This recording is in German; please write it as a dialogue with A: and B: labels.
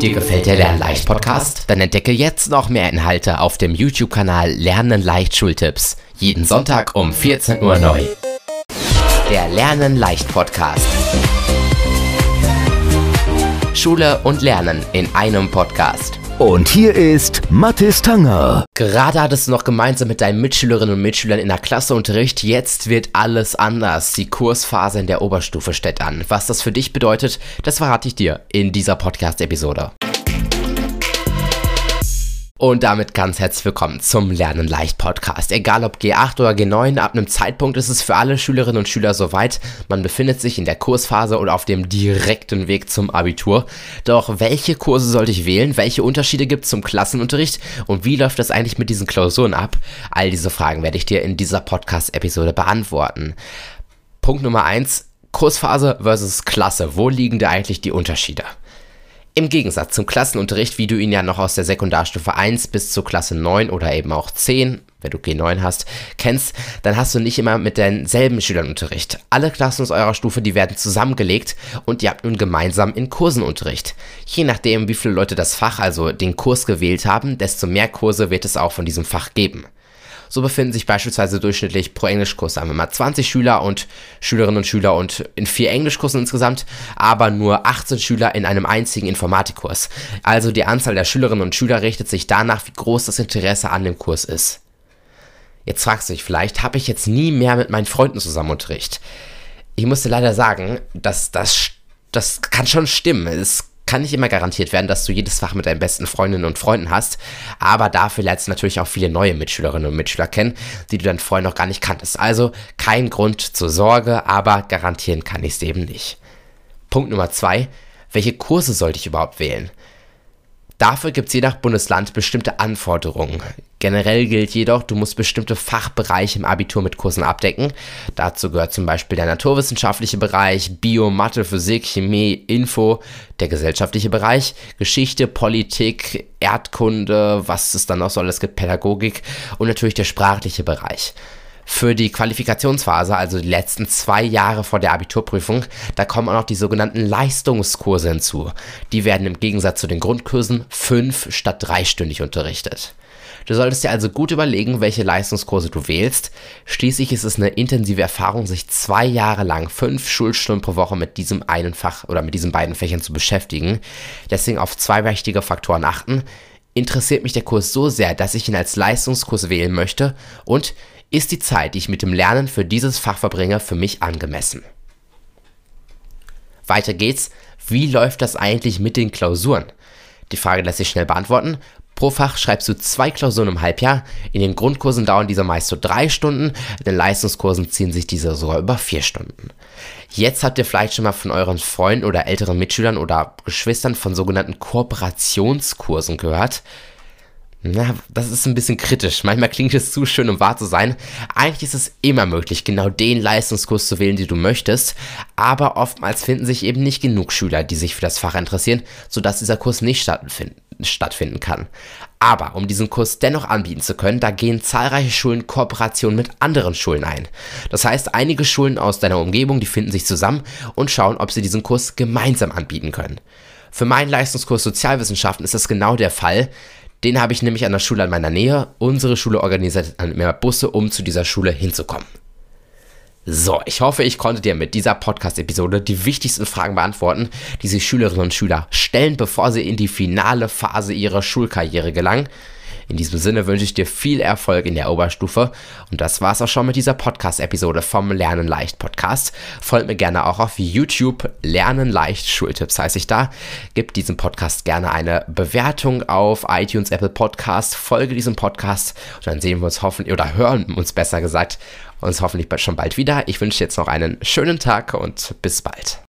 A: Dir gefällt der Lernleicht Podcast? Dann entdecke jetzt noch mehr Inhalte auf dem YouTube-Kanal Lernen leicht Schultipps. Jeden Sonntag um 14 Uhr neu. Der Lernen leicht Podcast. Schule und Lernen in einem Podcast.
B: Und hier ist Mathis Tanger.
A: Gerade hattest du noch gemeinsam mit deinen Mitschülerinnen und Mitschülern in der Klasse Unterricht. Jetzt wird alles anders. Die Kursphase in der Oberstufe steht an. Was das für dich bedeutet, das verrate ich dir in dieser Podcast-Episode. Und damit ganz herzlich willkommen zum Lernen leicht Podcast. Egal ob G8 oder G9, ab einem Zeitpunkt ist es für alle Schülerinnen und Schüler soweit. Man befindet sich in der Kursphase oder auf dem direkten Weg zum Abitur. Doch welche Kurse sollte ich wählen? Welche Unterschiede gibt es zum Klassenunterricht? Und wie läuft das eigentlich mit diesen Klausuren ab? All diese Fragen werde ich dir in dieser Podcast-Episode beantworten. Punkt Nummer 1. Kursphase versus Klasse. Wo liegen da eigentlich die Unterschiede? Im Gegensatz zum Klassenunterricht, wie du ihn ja noch aus der Sekundarstufe 1 bis zur Klasse 9 oder eben auch 10, wenn du G9 hast, kennst, dann hast du nicht immer mit denselben Schülern Unterricht. Alle Klassen aus eurer Stufe, die werden zusammengelegt und ihr habt nun gemeinsam in Kursen Unterricht. Je nachdem, wie viele Leute das Fach, also den Kurs gewählt haben, desto mehr Kurse wird es auch von diesem Fach geben. So befinden sich beispielsweise durchschnittlich pro Englischkurs, sagen wir mal, 20 Schüler und Schülerinnen und Schüler und in vier Englischkursen insgesamt, aber nur 18 Schüler in einem einzigen Informatikkurs. Also die Anzahl der Schülerinnen und Schüler richtet sich danach, wie groß das Interesse an dem Kurs ist. Jetzt fragst du dich vielleicht, habe ich jetzt nie mehr mit meinen Freunden zusammen Unterricht? Ich muss dir leider sagen, dass das, das kann schon stimmen. Es kann nicht immer garantiert werden, dass du jedes Fach mit deinen besten Freundinnen und Freunden hast, aber dafür lernst du natürlich auch viele neue Mitschülerinnen und Mitschüler kennen, die du dann vorher noch gar nicht kanntest. Also kein Grund zur Sorge, aber garantieren kann ich es eben nicht. Punkt Nummer zwei, welche Kurse sollte ich überhaupt wählen? Dafür gibt es je nach Bundesland bestimmte Anforderungen. Generell gilt jedoch, du musst bestimmte Fachbereiche im Abitur mit Kursen abdecken. Dazu gehört zum Beispiel der naturwissenschaftliche Bereich, Bio, Mathe, Physik, Chemie, Info, der gesellschaftliche Bereich, Geschichte, Politik, Erdkunde, was es dann noch so alles gibt, Pädagogik und natürlich der sprachliche Bereich für die Qualifikationsphase, also die letzten zwei Jahre vor der Abiturprüfung, da kommen auch noch die sogenannten Leistungskurse hinzu. Die werden im Gegensatz zu den Grundkursen fünf statt dreistündig unterrichtet. Du solltest dir also gut überlegen, welche Leistungskurse du wählst. Schließlich ist es eine intensive Erfahrung, sich zwei Jahre lang fünf Schulstunden pro Woche mit diesem einen Fach oder mit diesen beiden Fächern zu beschäftigen. Deswegen auf zwei wichtige Faktoren achten. Interessiert mich der Kurs so sehr, dass ich ihn als Leistungskurs wählen möchte und ist die Zeit, die ich mit dem Lernen für dieses Fach verbringe, für mich angemessen? Weiter geht's. Wie läuft das eigentlich mit den Klausuren? Die Frage lässt sich schnell beantworten. Pro Fach schreibst du zwei Klausuren im Halbjahr. In den Grundkursen dauern diese meist so drei Stunden, in den Leistungskursen ziehen sich diese sogar über vier Stunden. Jetzt habt ihr vielleicht schon mal von euren Freunden oder älteren Mitschülern oder Geschwistern von sogenannten Kooperationskursen gehört. Na, das ist ein bisschen kritisch. Manchmal klingt es zu schön, um wahr zu sein. Eigentlich ist es immer möglich, genau den Leistungskurs zu wählen, den du möchtest. Aber oftmals finden sich eben nicht genug Schüler, die sich für das Fach interessieren, sodass dieser Kurs nicht stattfinden kann. Aber um diesen Kurs dennoch anbieten zu können, da gehen zahlreiche Schulen Kooperationen mit anderen Schulen ein. Das heißt, einige Schulen aus deiner Umgebung, die finden sich zusammen und schauen, ob sie diesen Kurs gemeinsam anbieten können. Für meinen Leistungskurs Sozialwissenschaften ist das genau der Fall. Den habe ich nämlich an der Schule in meiner Nähe. Unsere Schule organisiert dann mehr Busse, um zu dieser Schule hinzukommen. So, ich hoffe, ich konnte dir mit dieser Podcast-Episode die wichtigsten Fragen beantworten, die sich Schülerinnen und Schüler stellen, bevor sie in die finale Phase ihrer Schulkarriere gelangen. In diesem Sinne wünsche ich dir viel Erfolg in der Oberstufe. Und das war's auch schon mit dieser Podcast-Episode vom Lernen leicht Podcast. Folgt mir gerne auch auf YouTube. Lernen leicht Schultipps heiße ich da. Gib diesem Podcast gerne eine Bewertung auf iTunes, Apple Podcast. Folge diesem Podcast und dann sehen wir uns hoffentlich oder hören uns besser gesagt uns hoffentlich schon bald wieder. Ich wünsche jetzt noch einen schönen Tag und bis bald.